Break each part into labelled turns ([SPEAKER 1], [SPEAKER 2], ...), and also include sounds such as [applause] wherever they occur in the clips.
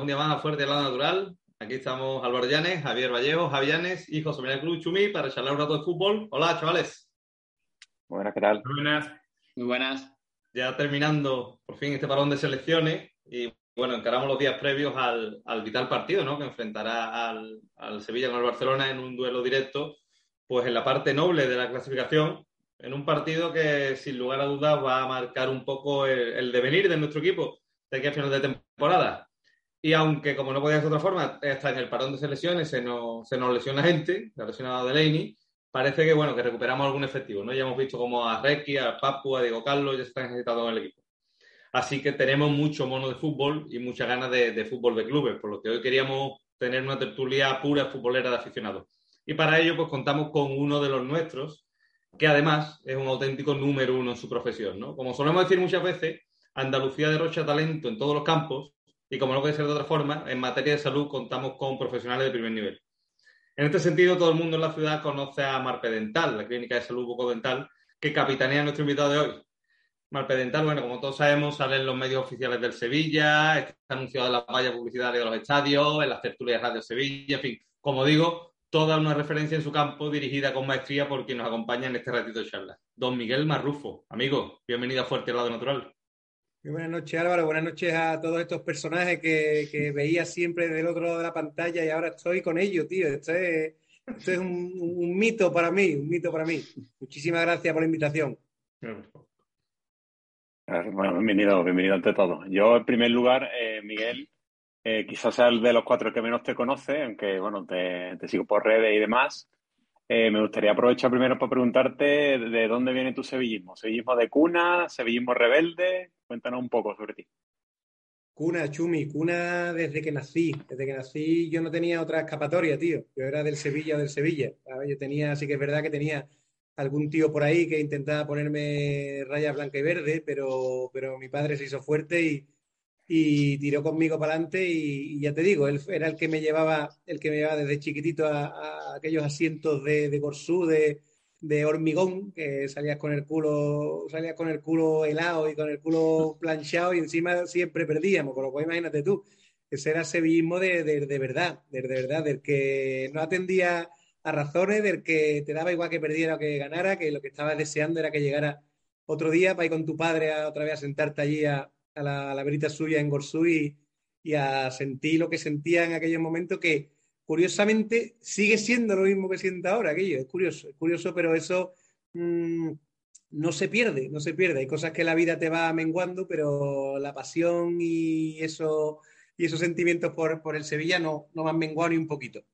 [SPEAKER 1] un día más a Fuerte al Lado Natural. Aquí estamos Álvaro Llanes, Javier Vallejo, Javianes y José María Cruz Chumí para charlar un rato de fútbol. Hola, chavales.
[SPEAKER 2] Buenas, ¿qué tal?
[SPEAKER 3] Muy buenas.
[SPEAKER 4] Muy buenas.
[SPEAKER 1] Ya terminando por fin este parón de selecciones y bueno, encaramos los días previos al, vital partido, ¿no? Que enfrentará al, Sevilla con el Barcelona en un duelo directo, pues en la parte noble de la clasificación, en un partido que sin lugar a dudas va a marcar un poco el, devenir de nuestro equipo de aquí a final de temporada. Y aunque, como no podía ser de otra forma, está en el parón de selecciones, se nos, se nos lesiona gente, la lesionado Delaney, parece que bueno, que recuperamos algún efectivo, ¿no? Ya hemos visto como a Requi, a Papu, a Diego Carlos ya están necesitados en el equipo. Así que tenemos mucho mono de fútbol y muchas ganas de, fútbol de clubes, por lo que hoy queríamos tener una tertulia pura futbolera de aficionados. Y para ello, pues contamos con uno de los nuestros, que además es un auténtico número uno en su profesión, ¿no? Como solemos decir muchas veces, Andalucía derrocha talento en todos los campos y como no puede ser de otra forma, en materia de salud contamos con profesionales de primer nivel. En este sentido, todo el mundo en la ciudad conoce a Marpedental, la clínica de salud bucodental, que capitanea nuestro invitado de hoy. Marpedental, bueno, como todos sabemos, sale en los medios oficiales del Sevilla, está anunciado en la valla publicitaria de los estadios, en las tertulias de Radio Sevilla, en fin, como digo, toda una referencia en su campo dirigida con maestría por quien nos acompaña en este ratito de charla. Don Miguel Marrufo, amigo, bienvenido a Fuerte Lado Natural.
[SPEAKER 5] Buenas noches, Álvaro. Buenas noches a todos estos personajes que, veía siempre del otro lado de la pantalla y ahora estoy con ellos, tío. Esto es, un, mito para mí, un mito para mí. Muchísimas gracias por la invitación.
[SPEAKER 2] Bueno, bienvenido, bienvenido ante todo. Yo, en primer lugar, eh, Miguel, eh, quizás sea el de los cuatro que menos te conoce, aunque, bueno, te sigo por redes y demás. Eh, me gustaría aprovechar primero para preguntarte de dónde viene tu sevillismo. ¿Sevillismo de cuna? ¿Sevillismo rebelde? Cuéntanos un poco sobre ti.
[SPEAKER 5] Cuna, Chumi, cuna desde que nací. Desde que nací yo no tenía otra escapatoria, tío. Yo era del Sevilla o del Sevilla. Yo tenía, sí que es verdad que tenía algún tío por ahí que intentaba ponerme rayas blanca y verde, pero, pero mi padre se hizo fuerte y, y tiró conmigo para adelante y, ya te digo, él era el que me llevaba, el que me llevaba desde chiquitito a, aquellos asientos de, de Gorsú, de, hormigón, que salías con el culo, salías con el culo helado y con el culo planchado y encima siempre perdíamos, con lo cual imagínate tú, ese era sevillismo de, de, verdad, de, verdad, del que no atendía a razones, del que te daba igual que perdiera o que ganara, que lo que estabas deseando era que llegara otro día para ir con tu padre a, otra vez a sentarte allí a, a la, verita suya en Gorsú y, a sentir lo que sentía en aquellos momentos que curiosamente sigue siendo lo mismo que siente ahora aquello. Es curioso, es curioso, pero eso mm, no se pierde, no se pierde. Hay cosas que la vida te va menguando, pero la pasión y eso y esos sentimientos por, por el Sevilla no, no me han menguado ni un poquito.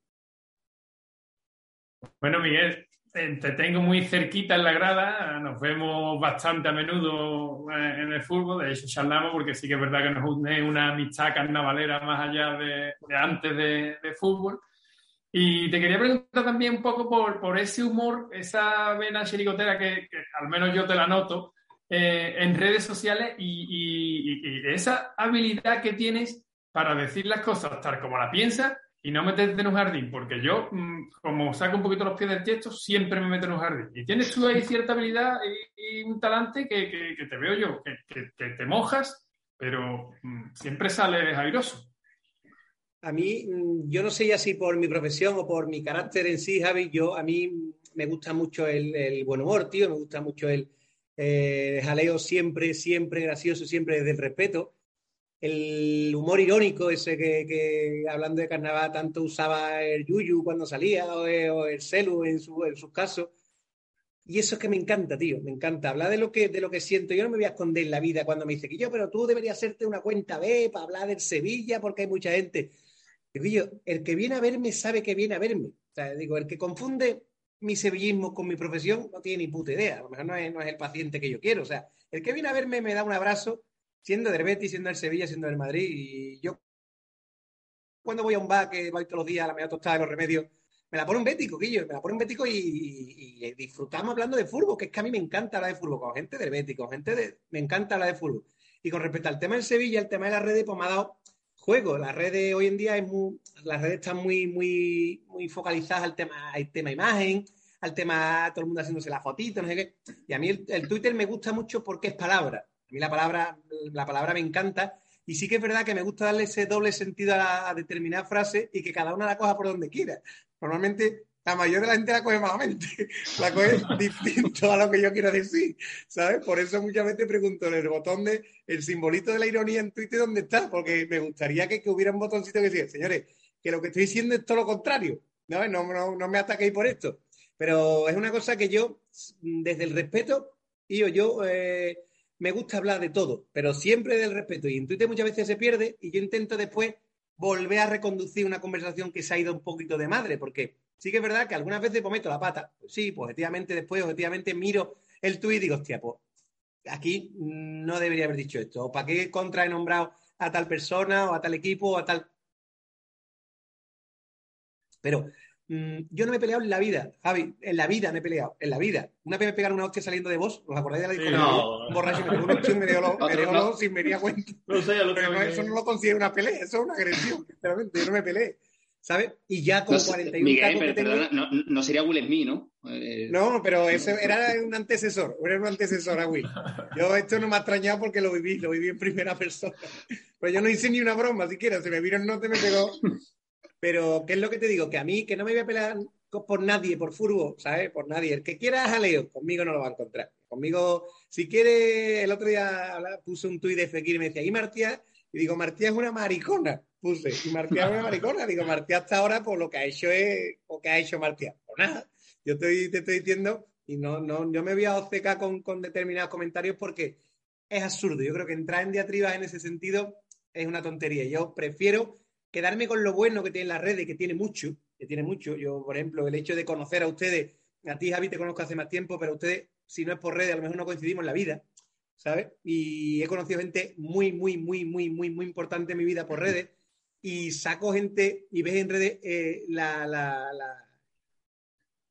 [SPEAKER 3] Bueno, Miguel, te tengo muy cerquita en la grada, nos vemos bastante a menudo eh, en el fútbol, de hecho charlamos porque sí que es verdad que nos une una amistad carnavalera más allá de, antes de, fútbol. Y te quería preguntar también un poco por, por ese humor, esa vena chiricotera que, al menos yo te la noto eh, en redes sociales y, y esa habilidad que tienes para decir las cosas tal como la piensas y no meterte en un jardín, porque yo, mm, como saco un poquito los pies del texto, siempre me meto en un jardín. Y tienes tú ahí cierta habilidad y, un talante que, te veo yo, que, te mojas, pero mm, siempre sales airoso.
[SPEAKER 5] A mí, mm, yo no sé ya si por mi profesión o por mi carácter en sí, Javi, yo a mí me gusta mucho el, buen humor, tío, me gusta mucho el eh, jaleo siempre, siempre gracioso, siempre desde el respeto el humor irónico, ese que, hablando de carnaval tanto usaba el Yuyu cuando salía o, el Celu en, su, en sus casos. Y eso es que me encanta, tío, me encanta. Hablar de lo que, de lo que siento. Yo no me voy a esconder en la vida cuando me dice que yo, pero tú deberías hacerte una cuenta B para hablar del Sevilla porque hay mucha gente. Digo yo, el que viene a verme sabe que viene a verme. Digo, el que confunde mi sevillismo con mi profesión no tiene ni puta idea. A lo mejor no es, no es el paciente que yo quiero. O sea, el que viene a verme me da un abrazo siendo del Betis, siendo del Sevilla, siendo del Madrid. Y yo, cuando voy a un bar que voy todos los días a la media tostada de los remedios, me la pone un bético, Quillo, me la pone un bético y, disfrutamos hablando de fútbol, que es que a mí me encanta hablar de fútbol, con gente del Betis, con gente de... Me encanta hablar de fútbol. Y con respecto al tema del Sevilla, el tema de las redes, pues me ha dado juego. Las redes hoy en día es muy, las redes están muy, muy, muy focalizadas al tema, al tema imagen, al tema todo el mundo haciéndose la fotito, no sé qué. Y a mí el Twitter me gusta mucho porque es palabra. A mí la palabra, la palabra me encanta Y sí que es verdad que me gusta darle ese doble sentido a, a determinada frase y que cada una la coja por donde quiera. Normalmente la mayoría de la gente la coge malamente, [laughs] la coge [laughs] distinto a lo que yo quiero decir, ¿sabes? Por eso muchas veces pregunto en el botón de, el simbolito de la ironía en Twitter, ¿dónde está? Porque me gustaría que, hubiera un botoncito que decía, señores, que lo que estoy diciendo es todo lo contrario, ¿no? No, no, me ataquéis por esto. Pero es una cosa que yo, desde el respeto, y yo, yo eh, me gusta hablar de todo, pero siempre del respeto. Y en Twitter muchas veces se pierde y yo intento después volver a reconducir una conversación que se ha ido un poquito de madre, porque Sí que es verdad que algunas veces pues meto la pata. Pues sí, pues objetivamente después, objetivamente miro el tuit y digo, hostia, pues aquí no debería haber dicho esto. ¿O para qué contra he nombrado a tal persona o a tal equipo o a tal... Pero mm, yo no me he peleado en la vida, Javi, en la vida me he peleado, en la vida. Una vez me pegaron una hostia saliendo de vos, ¿os acordáis de la discusión? no. Borracho, me pegó un hostia y me dio los sin di cuenta. No sé, lo que eso no lo considero una pelea, eso es una agresión, sinceramente, yo no me peleé. ¿sabes? Y ya con 41
[SPEAKER 4] Miguel, pero, no, no, sería Will Smith, ¿no?
[SPEAKER 5] Eh, no, pero ese era un antecesor, era un antecesor a Will. Yo esto no me ha extrañado porque lo viví, lo viví en primera persona. Pero yo no hice ni una broma siquiera, se me vino el note me pegó. Pero, ¿qué es lo que te digo? Que a mí, que no me voy a pelear por nadie, por furbo, ¿sabes? Por nadie. El que quiera jaleo, conmigo no lo va a encontrar. Conmigo, si quiere, el otro día puse un tuit de Fekir y me decía, ¿y Martía? Y digo, Martía es una maricona puse. Y Martía es una maricona. Digo, Martía hasta ahora, pues lo que ha hecho es, o que ha hecho Martía. Pues nada, yo estoy, te estoy diciendo, y no, no, yo me voy a obcecar con, con determinados comentarios porque es absurdo. Yo creo que entrar en diatribas en ese sentido es una tontería. Yo prefiero quedarme con lo bueno que tiene la red, que tiene mucho, que tiene mucho. Yo, por ejemplo, el hecho de conocer a ustedes, a ti, Javi, te conozco hace más tiempo, pero ustedes, si no es por redes, a lo mejor no coincidimos en la vida, ¿sabes? Y he conocido gente muy, muy, muy, muy, muy, muy importante en mi vida por redes y saco gente y ves en redes eh, la, la,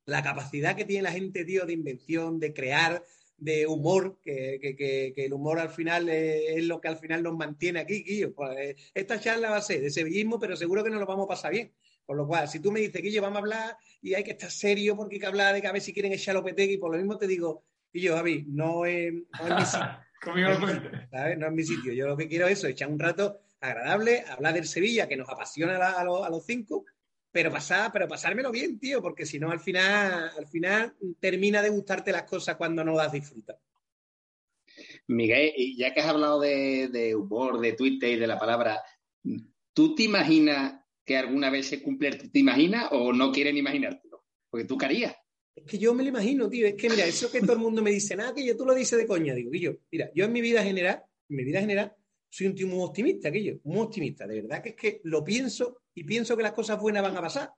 [SPEAKER 5] la, capacidad que tiene la gente, tío, de invención, de crear, de humor, que, que, que, el humor al final es, lo que al final nos mantiene aquí, Guillo. Pues, esta charla va a ser de sevillismo, pero seguro que nos lo vamos a pasar bien. Por lo cual, si tú me dices, Guillo, vamos a hablar y hay que estar serio porque hay que hablar de que a ver si quieren echar y por lo mismo te digo, Guillo, Javi, no es, no es mi sitio. [laughs] No es mi sitio. Yo lo que quiero es eso, echar un rato agradable, hablar del Sevilla, que nos apasiona a, los cinco, pero pasar, pero pasármelo bien, tío, porque si no, al final, al final termina de gustarte las cosas cuando no las disfrutas.
[SPEAKER 4] Miguel, ya que has hablado de, humor, de Twitter y de la palabra, ¿tú te imaginas que alguna vez se cumple? ¿Te imaginas o no quieren imaginártelo? Porque tú querías.
[SPEAKER 5] Es que yo me lo imagino, tío. Es que, mira, eso que todo el mundo me dice, nada, que yo tú lo dices de coña. Digo, y yo, mira, yo en mi vida general, en mi vida general, soy un tío muy optimista, aquello, muy optimista. De verdad que es que lo pienso y pienso que las cosas buenas van a pasar.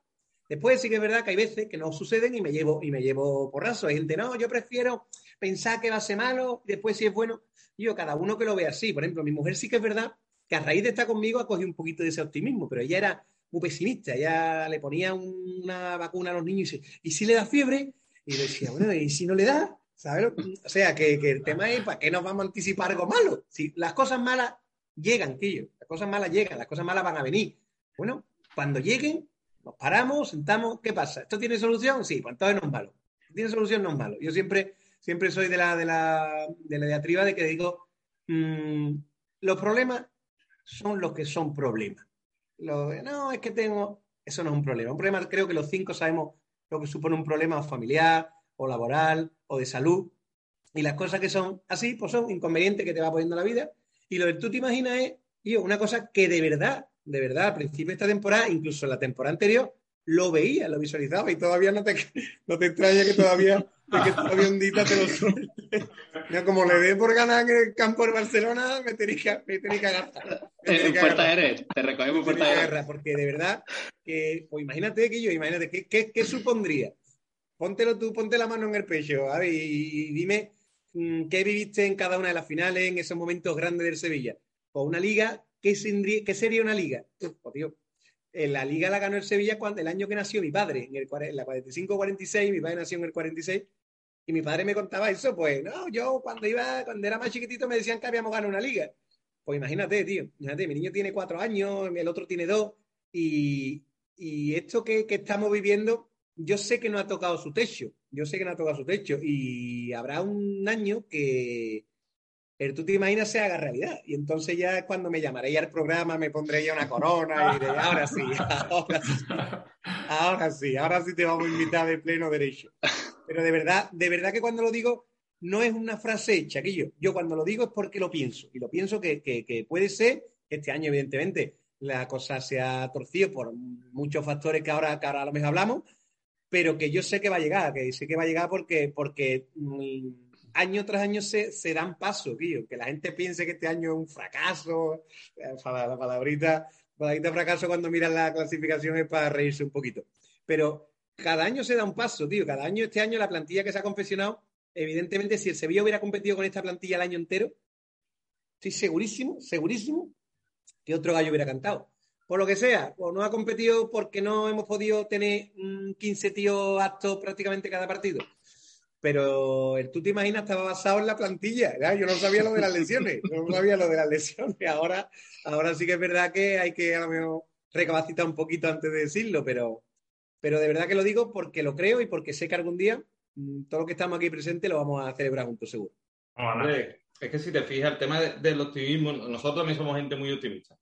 [SPEAKER 5] Después sí que es verdad que hay veces que no suceden y me llevo, y me llevo porrazo. Hay gente, no, yo prefiero pensar que va a ser malo y después si es bueno. Yo, cada uno que lo vea así. Por ejemplo, mi mujer sí que es verdad que a raíz de estar conmigo ha cogido un poquito de ese optimismo, pero ella era muy pesimista. Ella le ponía una vacuna a los niños y dice, ¿y si le da fiebre? Y decía, bueno, ¿y si no le da? O sea, que, el tema es, ¿para qué nos vamos a anticipar algo malo? Si las cosas malas llegan, tío, las cosas malas llegan, las cosas malas van a venir. Bueno, cuando lleguen, nos paramos, sentamos, ¿qué pasa? ¿Esto tiene solución? Sí, pues entonces no es malo. tiene solución, no es malo. Yo siempre, siempre soy de la, de la, de la diatriba de que digo, mm, los problemas son los que son problemas. no, es que tengo, eso no es un problema. Un problema, creo que los cinco sabemos lo que supone un problema familiar, o laboral o de salud. Y las cosas que son así, pues son inconvenientes que te va poniendo la vida. Y lo que tú te imaginas es, yo, una cosa que de verdad, de verdad, al principio de esta temporada, incluso en la temporada anterior, lo veía, lo visualizaba y todavía no te, [laughs] no te extraña que todavía, que todavía un día te lo suelte. como le dé por ganar el campo de Barcelona, me tenéis que, me tenéis que agarrar.
[SPEAKER 4] En puerta eres, te recogemos puerta
[SPEAKER 5] de Porque de verdad, que, pues imagínate que yo, imagínate, ¿qué, qué, qué supondría? Póntelo tú, ponte la mano en el pecho y, dime mm, qué viviste en cada una de las finales, en esos momentos grandes del Sevilla. O una liga, ¿qué, sería una liga? [laughs] Oh, la liga la ganó el Sevilla cuando, el año que nació mi padre, en, el, la 45-46, mi padre nació en el 46, y mi padre me contaba eso, pues, no, yo cuando iba, cuando era más chiquitito me decían que habíamos ganado una liga. Pues imagínate, tío, imagínate, mi niño tiene cuatro años, el otro tiene dos, y, esto que, que estamos viviendo yo sé que no ha tocado su techo, yo sé que no ha tocado su techo y habrá un año que, el tú te imaginas se haga realidad. Y entonces ya cuando me llamaréis al programa, me pondré ya una corona y diré, ahora sí, ahora sí, ahora sí, ahora sí te vamos a invitar de pleno derecho. Pero de verdad, de verdad que cuando lo digo, no es una frase hecha, que yo, yo cuando lo digo es porque lo pienso. Y lo pienso que, que, puede ser, este año evidentemente la cosa se ha torcido por muchos factores que ahora, que ahora a lo mejor hablamos, pero que yo sé que va a llegar, que sé que va a llegar porque, porque mm, año tras año se, dan pasos, tío. Que la gente piense que este año es un fracaso, eh, la palabrita, palabrita fracaso cuando miran la clasificación es para reírse un poquito. Pero cada año se da un paso, tío. Cada año, este año, la plantilla que se ha confeccionado, evidentemente, si el Sevilla hubiera competido con esta plantilla el año entero, estoy segurísimo, segurísimo que otro gallo hubiera cantado. Por lo que sea, o no ha competido porque no hemos podido tener 15 tíos actos prácticamente cada partido pero el tú te imaginas estaba basado en la plantilla. Yo no sabía lo de las lesiones, no sabía lo de las lesiones. Ahora, ahora sí que es verdad que hay que a lo mejor recapacitar un poquito antes de decirlo, pero, pero de verdad que lo digo porque lo creo y porque sé que algún día mm, todo lo que estamos aquí presentes lo vamos a celebrar juntos, seguro.
[SPEAKER 1] es que si te fijas, el tema del optimismo, nosotros también somos gente muy optimista.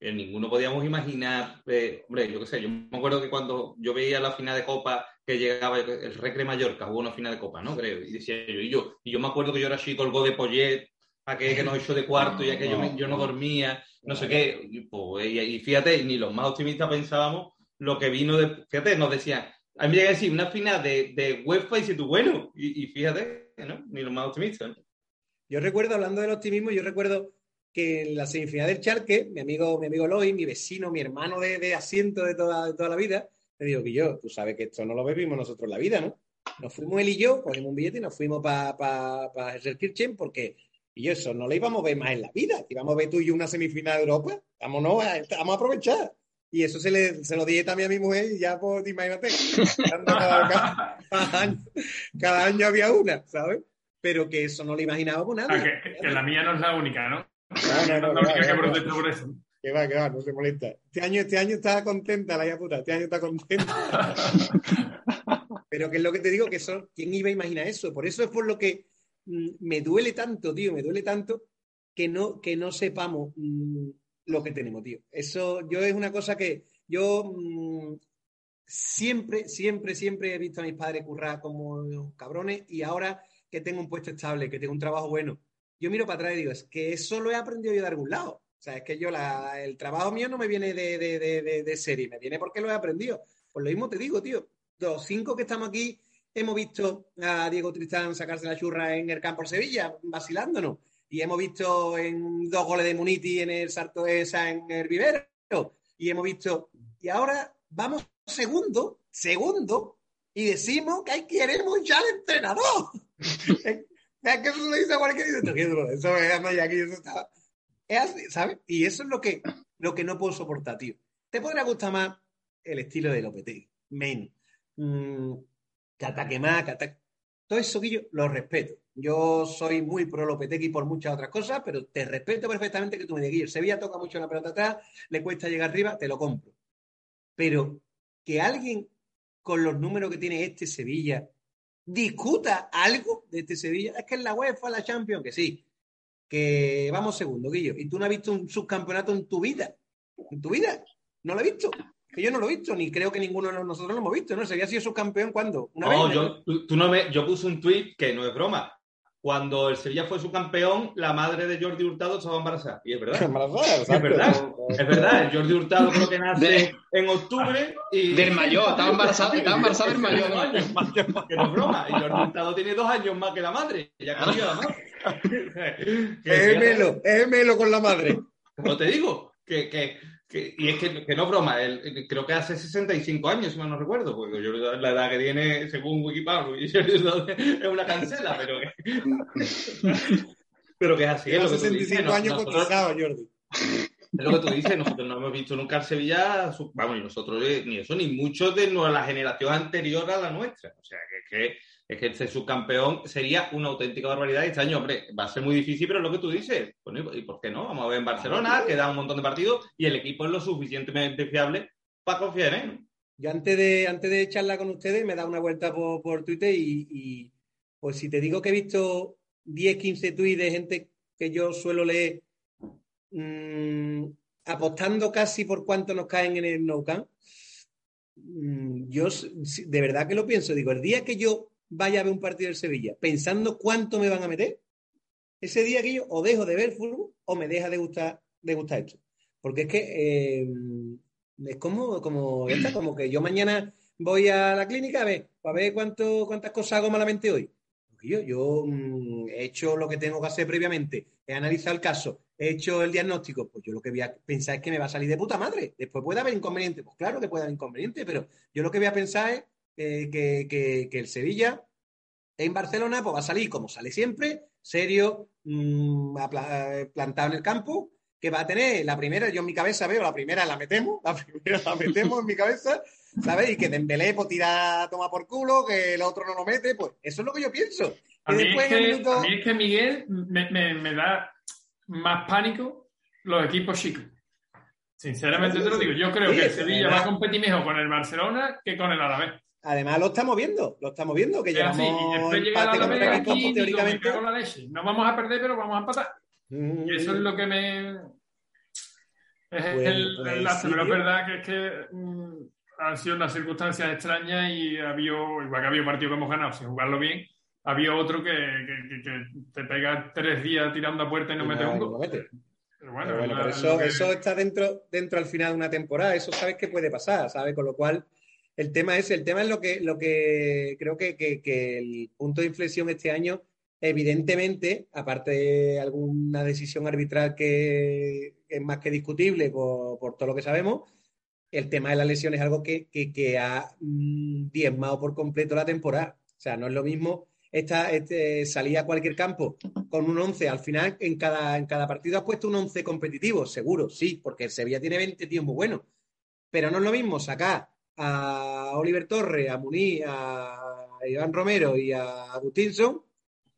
[SPEAKER 1] En ninguno podíamos imaginar, eh, hombre, yo qué sé, yo me acuerdo que cuando yo veía la final de Copa que llegaba el Recre Mallorca, hubo una final de Copa, ¿no? Creo. Y decía yo, y yo, y yo me acuerdo que yo era chico, el de Poyet, aquel que nos echó de cuarto y aquello yo, yo no dormía, no sé qué. Y, pues, y, fíjate, ni los más optimistas pensábamos lo que vino de. Fíjate, nos decían, a mí me llega a decir una final de, de UEFA y si tú, bueno, y, fíjate, ¿no? Ni los más optimistas.
[SPEAKER 5] Yo recuerdo, hablando del optimismo, yo recuerdo que en la semifinal del Charque, mi amigo, mi amigo Loy, mi vecino, mi hermano de, de asiento de toda, de toda la vida, le digo que yo, tú sabes que esto no lo bebimos nosotros la vida, ¿no? Nos fuimos él y yo, cogimos un billete y nos fuimos para pa, pa Kirchen porque y eso no lo íbamos a ver más en la vida. Íbamos a ver tú y yo una semifinal de Europa. Vámonos, vamos a aprovechar. Y eso se, le, se lo dije también a mi mujer y ya, pues, imagínate, [laughs] cada, año, cada, año, había una, ¿sabes? Pero que eso no lo imaginábamos nada.
[SPEAKER 3] Ah, que, la mía no es la única, ¿no? No, no, no. no, no, que
[SPEAKER 5] por eso. Que va, que va, no se molesta. Este año, este año está contenta la hija puta, este año está contenta. [laughs] Pero que es lo que te digo, que son, ¿quién iba a imaginar eso? Por eso es por lo que mm, me duele tanto, tío, me duele tanto que no, que no sepamos mm, lo que tenemos, tío. Eso yo es una cosa que yo mm, siempre, siempre, siempre he visto a mis padres currar como cabrones y ahora que tengo un puesto estable, que tengo un trabajo bueno, yo miro para atrás y digo, es que eso lo he aprendido yo de algún lado. O sea, es que yo, la, el trabajo mío no me viene de, de, de, de, serie, me viene porque lo he aprendido. Pues lo mismo te digo, tío. Los cinco que estamos aquí hemos visto a Diego Tristán sacarse la churra en el campo de Sevilla, vacilándonos. Y hemos visto en dos goles de Muniti en el Sarto de esa en el Vivero. Y hemos visto. Y ahora vamos segundo, segundo, y decimos que hay queremos ya al entrenador. [laughs] que eso lo dice Eso es, aquí, eso está es así, ¿sabes? Y eso es lo que, lo que no puedo soportar, tío. Te podrá gustar más el estilo de Lopetegui, menos. Mm, que ataque más, que ataque... Todo eso, Guillo, lo respeto. Yo soy muy pro Lopetegui por muchas otras cosas, pero te respeto perfectamente que tú me digas, Guillo, Sevilla toca mucho la pelota atrás, le cuesta llegar arriba, te lo compro. Pero que alguien con los números que tiene este Sevilla discuta algo de este Sevilla, es que en la UEFA, la Champions, que sí, que vamos segundo, Guillo, y tú no has visto un subcampeonato en tu vida. ¿En tu vida? No lo he visto. Que yo no lo he visto, ni creo que ninguno de nosotros lo hemos visto, ¿no? ¿Sería sido subcampeón cuándo?
[SPEAKER 1] no, yo, tú, no me, yo puse un tuit que no es broma. Cuando el Sevilla fue subcampeón, la madre de Jordi Hurtado estaba embarazada. Y es verdad. [laughs] es verdad. Es verdad. Jordi Hurtado creo que nace en octubre. Y...
[SPEAKER 4] Del mayor. Estaba embarazada, estaba embarazada del mayor.
[SPEAKER 1] Que no es broma. Y Jordi Hurtado tiene dos años más que la madre. Ya cambió la madre. [laughs]
[SPEAKER 5] es gemelo, es gemelo con la madre.
[SPEAKER 1] No te digo, que, que, que y es que, que, no broma, él, creo que hace 65 años, si mal no recuerdo, porque yo la edad que tiene, según Wikipedia, [laughs] es una cancela, pero que, [laughs] pero que es así. Es lo que 65 años cotizado, Jordi. Es lo que tú dices, nosotros no hemos visto nunca el Sevilla, vamos, y nosotros eh, ni eso, ni muchos de la generación anterior a la nuestra. O sea, que, que es que subcampeón sería una auténtica barbaridad. Y este año, hombre, va a ser muy difícil, pero es lo que tú dices. Bueno, ¿y por qué no? Vamos a ver en Barcelona, que da un montón de partidos y el equipo es lo suficientemente fiable para confiar en
[SPEAKER 5] Yo antes de, antes de charlar con ustedes me da una vuelta por, Twitter y, pues si te digo que he visto 10, 15 tweets de gente que yo suelo leer mm, apostando casi por cuánto nos caen en el no camp, mm, yo de verdad que lo pienso. Digo, el día que yo vaya a ver un partido del Sevilla pensando cuánto me van a meter, ese día que yo o dejo de ver fútbol o me deja de gustar, de gustar esto. Porque es que eh, es como, como, como que yo mañana voy a la clínica a ver, a ver cuánto, cuántas cosas hago malamente hoy. Yo, yo mm, he hecho lo que tengo que hacer previamente, he analizado el caso, he hecho el diagnóstico, pues yo lo que voy a pensar es que me va a salir de puta madre. Después puede haber inconveniente, pues claro que puede haber inconveniente, pero yo lo que voy a pensar es eh, que, el Sevilla en Barcelona pues va a salir como sale siempre, serio, mm, plantado en el campo, que va a tener la primera, yo en mi cabeza veo, la primera la metemos, [laughs] la primera la metemos en mi cabeza, ¿sabes? Y que Dembélé pues tira, toma por culo, que el otro no lo mete, pues eso es lo que yo pienso.
[SPEAKER 3] A mí, es, que, Miguel me, da más pánico los equipos chicos. Sinceramente te lo digo, yo creo que el Sevilla va a competir mejor con el Barcelona que con el Alavés.
[SPEAKER 5] Además lo estamos viendo, lo estamos viendo, que
[SPEAKER 3] llevamos y aquí, teóricamente... No vamos a perder, pero vamos a empatar. Mm. Y eso es lo que me... Es pues, el, pero es verdad que es que mm, han sido unas circunstancias extrañas y había, igual que había un partido que hemos ganado sin jugarlo bien, había otro que, te pega tres días tirando a puerta y no, mete un gol.
[SPEAKER 5] Pero bueno, eso, eso está dentro, dentro al final de una temporada, eso sabes que puede pasar, ¿sabes? Con lo cual, el tema es, el tema es lo que, lo que creo que, que el punto de inflexión este año, evidentemente, aparte de alguna decisión arbitral que es más que discutible por, por todo lo que sabemos, el tema de la lesión es algo que, ha mm, diezmado por completo la temporada. O sea, no es lo mismo esta, este, salir a cualquier campo con un 11. Al final, en cada, en cada partido has puesto un 11 competitivo, seguro, sí, porque el Sevilla tiene 20 tíos muy buenos. Pero no es lo mismo sacar a Oliver Torres, a Muniz, a Iván Romero y a Agustinson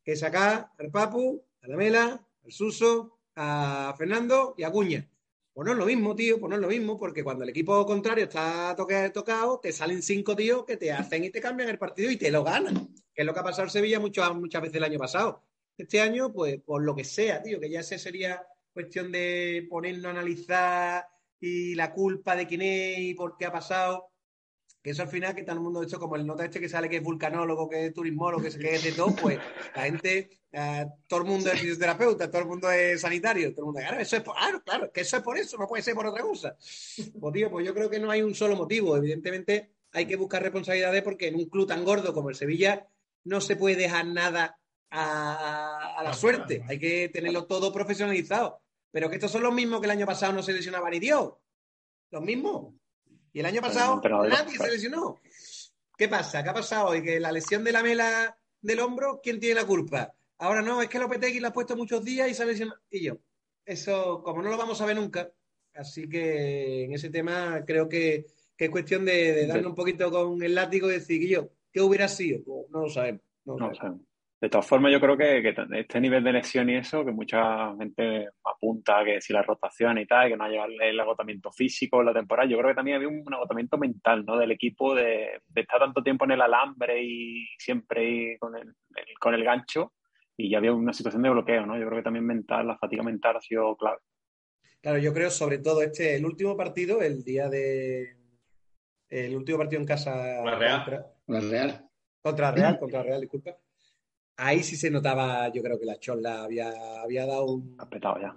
[SPEAKER 5] que sacar al Papu, a la Mela, al Suso, a Fernando y a Cuña. Pues no es lo mismo, tío, pues no es lo mismo, porque cuando el equipo contrario está tocado, te salen cinco tíos que te hacen y te cambian el partido y te lo ganan, que es lo que ha pasado en Sevilla muchas, muchas veces el año pasado. Este año, pues, por lo que sea, tío, que ya ese sería cuestión de ponernos a analizar y la culpa de quién es y por qué ha pasado. Que eso al final, que todo el mundo, hecho como el nota este que sale que es vulcanólogo, que es turismólogo, que, que es de todo, pues la gente todo el mundo es fisioterapeuta, todo el mundo es sanitario, todo el mundo, claro, eso es por, claro, claro, que eso es por eso, no puede ser por otra cosa. Pues tío, pues yo creo que no hay un solo motivo. Evidentemente hay que buscar responsabilidades porque en un club tan gordo como el Sevilla no se puede dejar nada a, la suerte. Hay que tenerlo todo profesionalizado. Pero que estos son los mismos que el año pasado no se lesionaba ni Dios. Los mismos. Y el año pasado nadie se lesionó. ¿Qué pasa? ¿Qué ha pasado hoy? Que la lesión de la mela del hombro, ¿quién tiene la culpa? Ahora no, es que Lopetegui lo ha puesto muchos días y sabe Y yo, eso, como no lo vamos a ver nunca, así que en ese tema creo que, es cuestión de, darle un poquito con el látigo y decir, yo, ¿qué hubiera sido? Pues no lo sabemos. No lo sabemos.
[SPEAKER 2] De todas formas, yo creo que, este nivel de lesión y eso, que mucha gente apunta que si la rotación y tal, que no haya el agotamiento físico en la temporada, yo creo que también había un, agotamiento mental, ¿no? Del equipo de, estar tanto tiempo en el alambre y siempre con el, con el gancho, y ya había una situación de bloqueo, ¿no? Yo creo que también mental, la fatiga mental ha sido clave.
[SPEAKER 5] Claro, yo creo sobre todo este, el último partido, el día de. El último partido en casa.
[SPEAKER 1] La Real.
[SPEAKER 4] Contra, Real.
[SPEAKER 5] Contra Real, contra Real, disculpa. Ahí sí se notaba, yo creo que la Chola había, había dado un,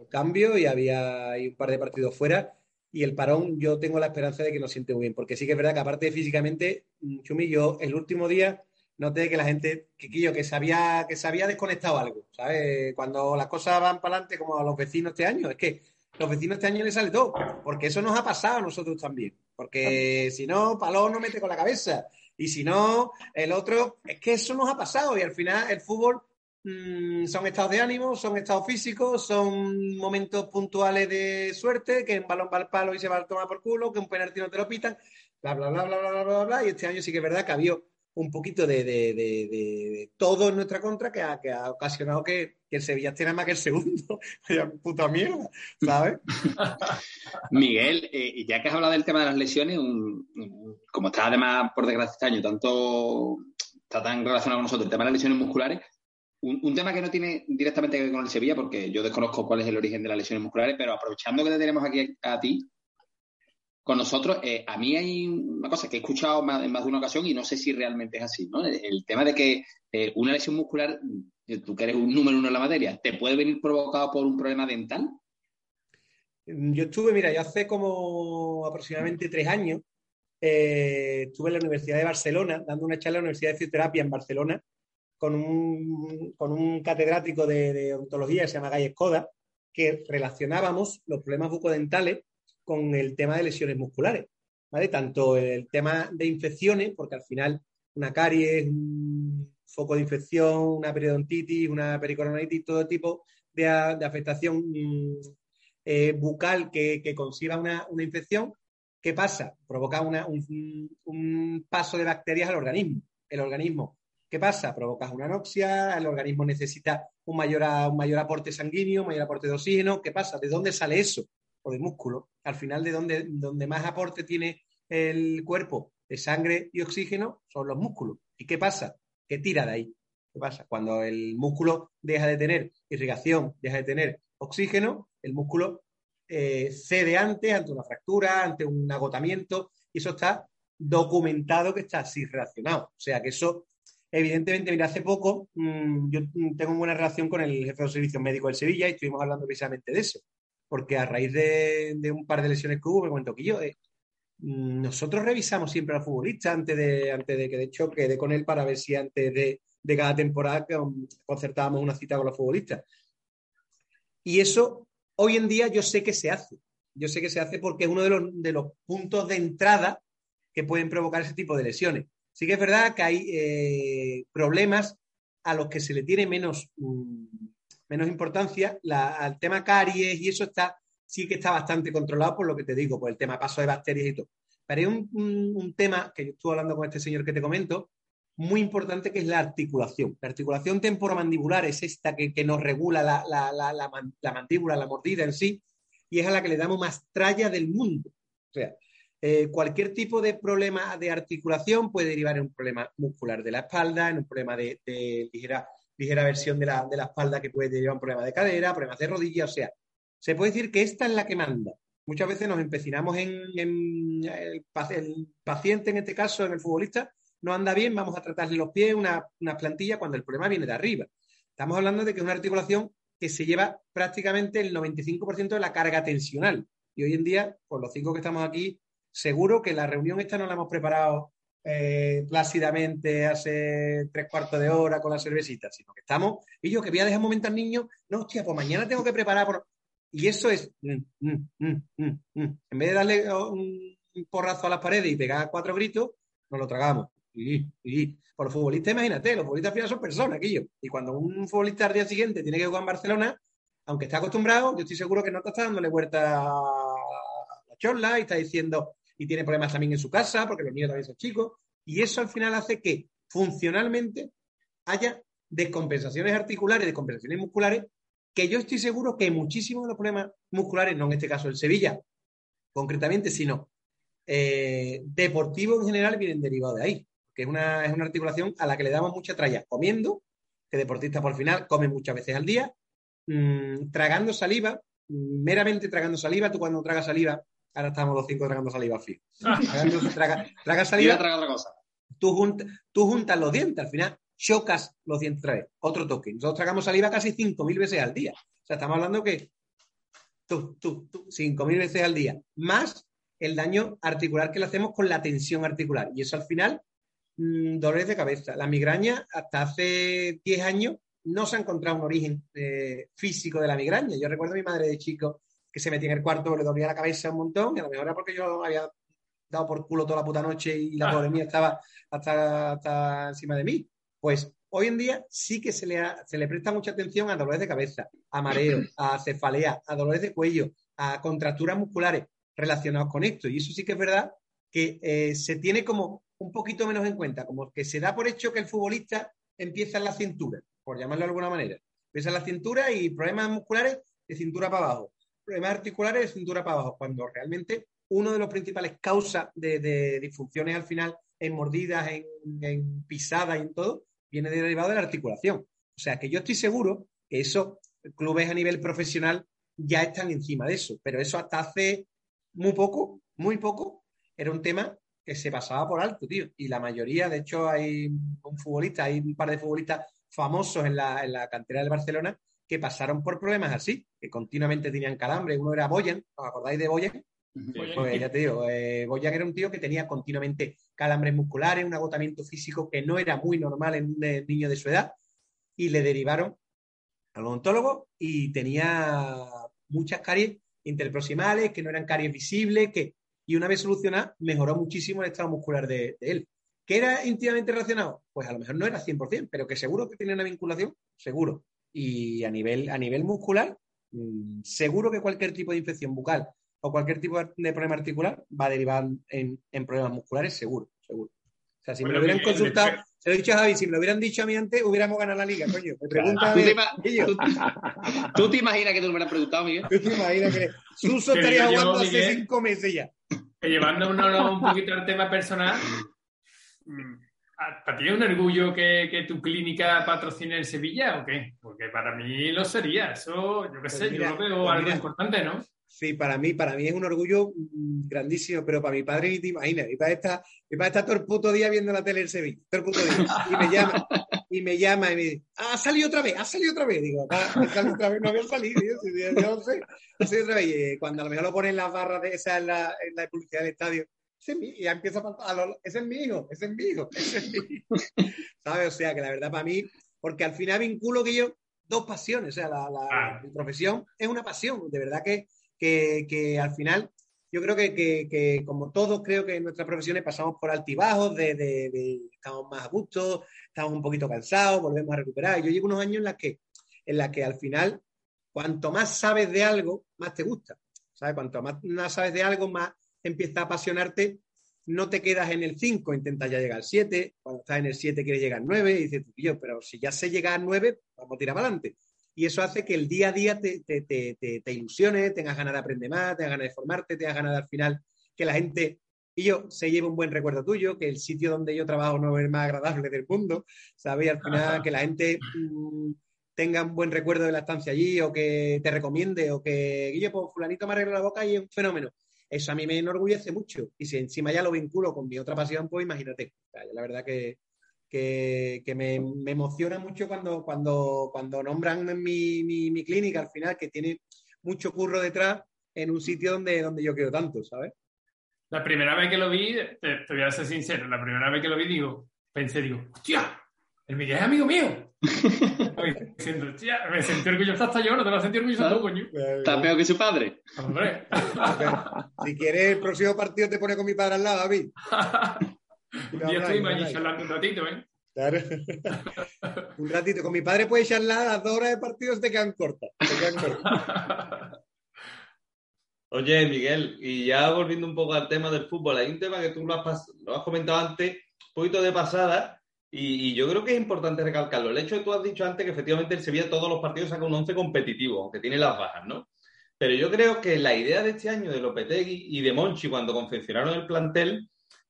[SPEAKER 5] cambio y había un par de partidos fuera. Y el parón, yo tengo la esperanza de que nos siente muy bien, porque sí que es verdad que aparte físicamente, Chumi, yo el último día noté que la gente, que, que, se había, que se había desconectado algo, ¿sabes? Cuando las cosas van para adelante, como a los vecinos este año, es que los vecinos este año les sale todo, porque eso nos ha pasado a nosotros también, porque si no, Paló no mete con la cabeza, y si no, el otro, es que eso nos ha pasado y al final el fútbol mm, son estados de ánimo, son estados físicos, son momentos puntuales de suerte, que un balón va al palo y se va a tomar por culo, que un penalti no te lo pitan, bla, bla, bla, bla, bla, bla, bla, y este año sí que es verdad que había un poquito de, todo en nuestra contra que ha, que ha ocasionado que, el Sevilla tiene más que el segundo. [laughs] puta mierda, ¿sabes? [laughs]
[SPEAKER 4] Miguel, eh, ya que has hablado del tema de las lesiones, como está además, por desgracia, este año, tanto está tan relacionado con nosotros el tema de las lesiones musculares, un, tema que no tiene directamente que ver con el Sevilla, porque yo desconozco cuál es el origen de las lesiones musculares, pero aprovechando que te tenemos aquí a, ti, con nosotros, eh, a mí hay una cosa que he escuchado en más de una ocasión y no sé si realmente es así, ¿no? El, tema de que eh, una lesión muscular, eh, tú que eres un número uno en la materia, ¿te puede venir provocado por un problema dental?
[SPEAKER 5] Yo estuve, mira, yo hace como aproximadamente tres años, estuve en la Universidad de Barcelona, dando una charla en la Universidad de Fisioterapia en Barcelona, con un, con un catedrático de, odontología que se llama Guy Escoda, que relacionábamos los problemas bucodentales con el tema de lesiones musculares, ¿vale? Tanto el tema de infecciones, porque al final una caries, un foco de infección, una periodontitis, una pericoronitis, todo tipo de, afectación mm, eh, bucal que, que consiga una, infección, ¿qué pasa? Provoca un, un, paso de bacterias al organismo. El organismo ¿Qué pasa? Provocas una anoxia, el organismo necesita un mayor, un mayor aporte sanguíneo, un mayor aporte de oxígeno. ¿Qué pasa? ¿De dónde sale eso? O de músculo. Al final, de donde, más aporte tiene el cuerpo de sangre y oxígeno son los músculos. ¿Y qué pasa? ¿Qué tira de ahí? ¿Qué pasa? Cuando el músculo deja de tener irrigación, deja de tener oxígeno, el músculo eh, cede antes ante una fractura, ante un agotamiento, y eso está documentado que está así relacionado. O sea que eso Evidentemente, mira, hace poco mm, yo tengo una buena relación con el jefe de servicios médicos de Sevilla y estuvimos hablando precisamente de eso, porque a raíz de, un par de lesiones que hubo, me cuento que yo, eh, nosotros revisamos siempre al futbolista antes de, antes de que, de hecho, quede con él para ver si antes de, cada temporada concertábamos una cita con los futbolistas. Y eso, hoy en día, yo sé que se hace. Yo sé que se hace porque es uno de los, de los puntos de entrada que pueden provocar ese tipo de lesiones. Sí que es verdad que hay eh, problemas a los que se le tiene menos, mm, menos importancia. al tema caries y eso está, sí que está bastante controlado por lo que te digo, por el tema paso de bacterias y todo. Pero hay un, tema que yo estuve hablando con este señor que te comento, muy importante, que es la articulación. La articulación temporomandibular es esta que, nos regula la, la, mandíbula, la mordida en sí, y es a la que le damos más tralla del mundo. O sea, eh, cualquier tipo de problema de articulación puede derivar en un problema muscular de la espalda, en un problema de, ligera, ligera versión de la, espalda que puede derivar en un problema de cadera, problemas de rodilla, o sea, se puede decir que esta es la que manda. Muchas veces nos empecinamos en, el, paciente, en este caso, en el futbolista, no anda bien, vamos a tratarle los pies, una, una plantilla, cuando el problema viene de arriba. Estamos hablando de que es una articulación que se lleva prácticamente el 95% de la carga tensional. Y hoy en día, por los cinco que estamos aquí, seguro que la reunión esta no la hemos preparado eh, plácidamente hace tres cuartos de hora con la cervecita, sino que estamos, y yo que voy a dejar un momento al niño, no, hostia, pues mañana tengo que preparar por... Y eso es, mm, mm, mm, en vez de darle un porrazo a las paredes y pegar cuatro gritos, nos lo tragamos. Y, y por los futbolistas, imagínate, los futbolistas al final son personas, aquello. Y cuando un futbolista al día siguiente tiene que jugar en Barcelona, aunque está acostumbrado, yo estoy seguro que no está dándole vuelta a la chorla y está diciendo, y tiene problemas también en su casa, porque los niños también son chicos, y eso al final hace que funcionalmente haya descompensaciones articulares, descompensaciones musculares, que yo estoy seguro que muchísimos de los problemas musculares, no en este caso el Sevilla, concretamente, sino eh, deportivos en general, vienen derivados de ahí, que es una, es una articulación a la que le damos mucha tralla, comiendo, que deportistas por final comen muchas veces al día, mm, tragando saliva, meramente tragando saliva, tú cuando tragas saliva Ahora estamos los cinco tragando saliva fijo. [laughs] traga, saliva.
[SPEAKER 4] Traga otra cosa.
[SPEAKER 5] Tú, tú juntas los dientes, al final chocas los dientes otra vez. Otro toque. Nosotros tragamos saliva casi 5.000 veces al día. O sea, estamos hablando que tú, tú, tú, 5.000 veces al día. Más el daño articular que le hacemos con la tensión articular. Y eso al final, mmm, dolores de cabeza. La migraña, hasta hace 10 años, no se ha encontrado un origen eh, físico de la migraña. Yo recuerdo a mi madre de chico que se metía en el cuarto, le dolía la cabeza un montón, y a lo mejor era porque yo había dado por culo toda la puta noche y la pobre mía estaba hasta, encima de mí. Pues hoy en día sí que se le, se le presta mucha atención a dolores de cabeza, a mareo, a cefalea, a dolores de cuello, a contracturas musculares relacionados con esto. Y eso sí que es verdad que eh, se tiene como un poquito menos en cuenta, como que se da por hecho que el futbolista empieza en la cintura, por llamarlo de alguna manera. Empieza en la cintura y problemas musculares de cintura para abajo problemas articulares de cintura para abajo, cuando realmente uno de los principales causas de, disfunciones al final en mordidas, en, pisadas y en todo, viene derivado de la articulación. O sea, que yo estoy seguro que esos clubes a nivel profesional ya están encima de eso, pero eso hasta hace muy poco, muy poco, era un tema que se pasaba por alto, tío. Y la mayoría, de hecho, hay un futbolista, hay un par de futbolistas famosos en la, en la cantera del Barcelona que pasaron por problemas así, que continuamente tenían calambre. Uno era Boyan, ¿os acordáis de Boyan? Pues ya te digo, eh, Boyan era un tío que tenía continuamente calambres musculares, un agotamiento físico que no era muy normal en un niño de su edad, y le derivaron al odontólogo y tenía muchas caries interproximales, que no eran caries visibles, que, y una vez solucionada, mejoró muchísimo el estado muscular de, él. ¿Que era íntimamente relacionado? Pues a lo mejor no era 100%, pero que seguro que tenía una vinculación, seguro. Y a nivel, a nivel muscular, mm, seguro que cualquier tipo de infección bucal o cualquier tipo de problema articular va a derivar en, en problemas musculares, seguro, seguro. O sea, si me lo hubieran consultado, se lo he dicho a Javi, si me lo hubieran dicho a mí antes, hubiéramos ganado la liga, coño. Me pregunta
[SPEAKER 4] ¿Tú, te, imaginas que tú lo hubieras preguntado, Miguel?
[SPEAKER 5] ¿Tú te imaginas que Suso estaría jugando hace cinco meses ya?
[SPEAKER 3] Que llevándonos un poquito al tema personal, mm, ¿para ti es un orgullo que, que, tu clínica patrocine en Sevilla o qué? Porque para mí lo sería, eso, yo qué pues sé, yo lo veo pues algo importante, ¿no?
[SPEAKER 5] Sí, para mí, para mí es un orgullo mm, grandísimo, pero para mi padre ni te imaginas. Mi padre está, mi padre está todo el puto día viendo la tele en Sevilla, todo el puto día. Y me llama, y me llama y me dice, ah, ha salido otra vez, ha salido otra vez. Digo, ha salido otra vez, no había salido, yo, no sé, ha salido otra vez. Y eh, cuando a lo mejor lo ponen en las barras de esa en la, en la publicidad del estadio, ese es mi, y ya empieza a ese es mi hijo, ese es mi hijo, ese es mi hijo. [laughs] ¿Sabes? O sea, que la verdad para mí, porque al final vinculo que yo dos pasiones, o sea, la, la mi profesión es una pasión, de verdad que que, al final yo creo que, como todos, creo que en nuestras profesiones pasamos por altibajos, de, estamos más a gusto, estamos un poquito cansados, volvemos a recuperar. Yo llevo unos años en las que, en las que al final, cuanto más sabes de algo, más te gusta. ¿sabes? Cuanto más, sabes de algo, más empieza a apasionarte. No te quedas en el 5, intentas ya llegar al 7. Cuando estás en el 7 quieres llegar al 9 y dices, yo, pero si ya sé llegar al 9, vamos a tirar para adelante y eso hace que el día a día te, te, te, te, ilusione, tengas ganas de aprender más, tengas ganas de formarte, tengas ganas de al final que la gente y yo se lleve un buen recuerdo tuyo, que el sitio donde yo trabajo no es el más agradable del mundo, ¿sabes? al final que la gente mm, tenga un buen recuerdo de la estancia allí o que te recomiende o que, Guillo, pues fulanito me arregla la boca y es un fenómeno. Eso a mí me enorgullece mucho. Y si encima ya lo vinculo con mi otra pasión, pues imagínate. la verdad que, que, me, emociona mucho cuando, cuando, cuando nombran mi, mi, clínica al final, que tiene mucho curro detrás en un sitio donde, donde yo quiero tanto, ¿sabes?
[SPEAKER 3] La primera vez que lo vi, te, voy a ser sincero, la primera vez que lo vi, digo, pensé, digo, ¡hostia! El Miguel es amigo mío. Me sentí orgulloso hasta yo, no te lo sentí orgulloso tú, coño.
[SPEAKER 4] Está peor que su padre.
[SPEAKER 3] Hombre.
[SPEAKER 5] si quieres, el próximo partido te pone con mi padre al lado, David. [laughs]
[SPEAKER 3] Yo estoy allí charlando un ratito, ¿eh?
[SPEAKER 5] Claro. [laughs] un ratito. Con mi padre puedes charlar las dos horas de partido te quedan cortas. [laughs]
[SPEAKER 1] Oye, Miguel, y ya volviendo un poco al tema del fútbol, hay un tema que tú lo has, lo has comentado antes, un poquito de pasada, y, yo creo que es importante recalcarlo. El hecho de que tú has dicho antes que efectivamente el Sevilla todos los partidos saca un once competitivo, aunque tiene las bajas, ¿no? Pero yo creo que la idea de este año de Lopetegui y de Monchi cuando confeccionaron el plantel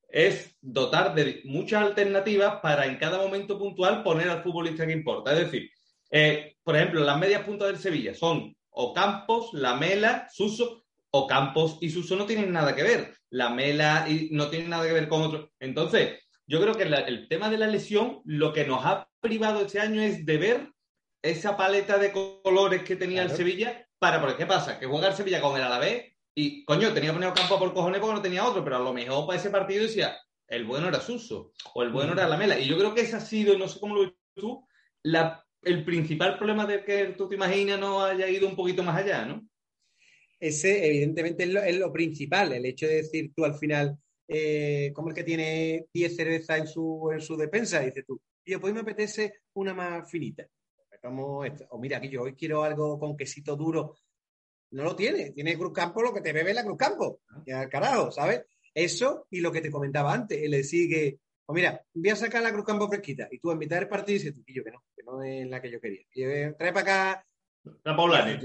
[SPEAKER 1] es dotar de muchas alternativas para en cada momento puntual poner al futbolista que importa. Es decir, eh, por ejemplo, las medias puntas del Sevilla son o Campos, Lamela, Suso, o Campos y Suso no tienen nada que ver. Lamela y no tienen nada que ver con otro. Entonces, yo creo que el tema de la lesión lo que nos ha privado este año es de ver esa paleta de colores que tenía el Sevilla para, porque ¿qué pasa? Que juega el Sevilla con el Alavés y, coño, tenía poner campo por cojones porque no tenía otro, pero a lo mejor para ese partido decía, el bueno era Suso o el bueno era la Mela. Y yo creo que ese ha sido, no sé cómo lo ves tú, la, el principal problema de que tú te imaginas no haya ido un poquito más allá, ¿no?
[SPEAKER 5] Ese, evidentemente, es lo, principal, el hecho de decir tú al final, eh, como el que tiene 10 cervezas en su, en su despensa, dices tú, y pues me apetece una más finita. Como esta. O mira, que yo hoy quiero algo con quesito duro no lo tiene. Tiene Cruz Campo lo que te bebe la Cruz Campo. Ya, carajo, ¿sabes? Eso y lo que te comentaba antes. Él le sigue, o mira, voy a sacar la Cruz Campo fresquita. Y tú en mitad del partido dices, tú, yo que no, que no es la que yo quería. Y eh, trae para acá.
[SPEAKER 1] La Paulani.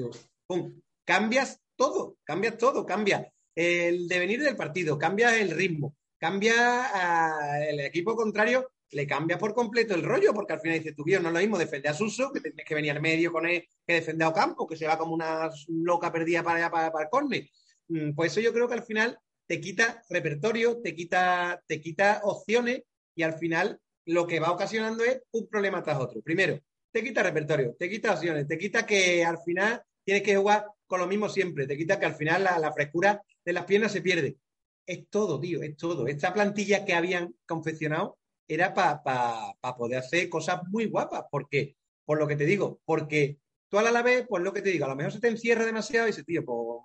[SPEAKER 5] Cambias todo, cambias todo, cambia el devenir del partido, cambia el ritmo, cambia el equipo contrario, le cambia por completo el rollo, porque al final dice, tú, no es lo mismo defender a Suso, que tienes que venir al medio con él, que defender a Ocampo, que se va como una loca perdida para, para, para el córner. Mm, pues eso yo creo que al final te quita repertorio, te quita, te quita opciones y al final lo que va ocasionando es un problema tras otro. Primero, te quita repertorio, te quita opciones, te quita que al final tienes que jugar con lo mismo siempre, te quita que al final la, frescura de las piernas se pierde. Es todo, tío, es todo. Esta plantilla que habían confeccionado era para poder hacer cosas muy guapas. ¿Por qué? Por lo que te digo, porque tú a la vez, pues lo que te digo, a lo mejor se te encierra demasiado y dices, tío, pues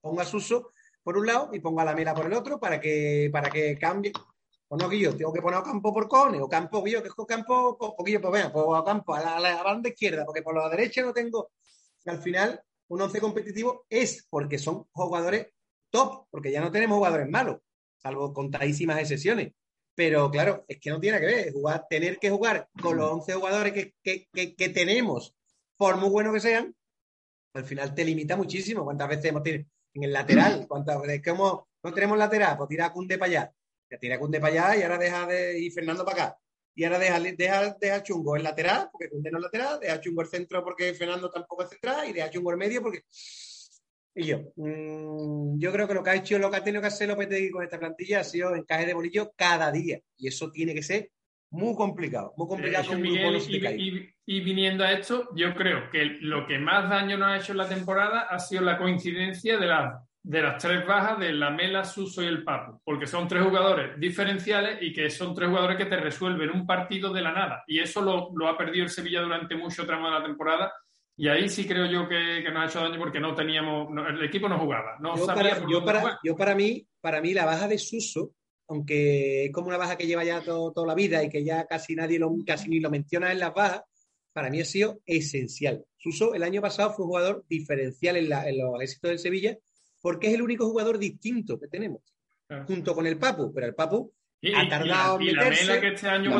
[SPEAKER 5] pongas uso por un lado y ponga la mela por el otro para que, para que cambie. O no, Guillo, tengo que poner a campo por Cone, o campo, Guillo, que es campo, pues, Guillo, pues venga, pues a campo, a la, a banda izquierda, porque por la derecha no tengo. al final, un once competitivo es porque son jugadores top, porque ya no tenemos jugadores malos, salvo contadísimas excepciones. Pero claro, es que no tiene que ver, jugar, tener que jugar con los 11 jugadores que, que, que, tenemos, por muy buenos que sean, al final te limita muchísimo. ¿Cuántas veces hemos tenido en el lateral? [clears throat] ¿Cuántas veces que no tenemos lateral? Pues tira a Cunde para allá, ya tira a Cunde para allá y ahora deja de ir Fernando para acá. Y ahora deja, deja, deja Chungo el lateral, porque Cunde no es lateral, deja Chungo el centro porque Fernando tampoco es central, y deja Chungo el medio porque y yo, mm, yo creo que lo que ha hecho, lo que ha tenido que hacer Lopetegui con esta plantilla ha sido encaje de bolillo cada día. Y eso tiene que ser muy complicado, muy complicado.
[SPEAKER 3] y, viniendo a esto, yo creo que lo que más daño nos ha hecho en la temporada ha sido la coincidencia de, de las tres bajas de la Mela, Suso y el Papo, porque son tres jugadores diferenciales y que son tres jugadores que te resuelven un partido de la nada. Y eso lo, lo ha perdido el Sevilla durante mucho tramo de la temporada y ahí sí creo yo que, nos ha hecho daño porque no teníamos, el equipo no jugaba. No
[SPEAKER 5] yo, para, yo, para, yo, para, mí, para mí la baja de Suso, aunque es como una baja que lleva ya toda la vida y que ya casi nadie lo, casi ni lo menciona en las bajas, para mí ha sido esencial. Suso el año pasado fue un jugador diferencial en, los éxitos del Sevilla porque es el único jugador distinto que tenemos, junto con el Papu, pero el Papu ha tardado
[SPEAKER 3] en meterse. la que este año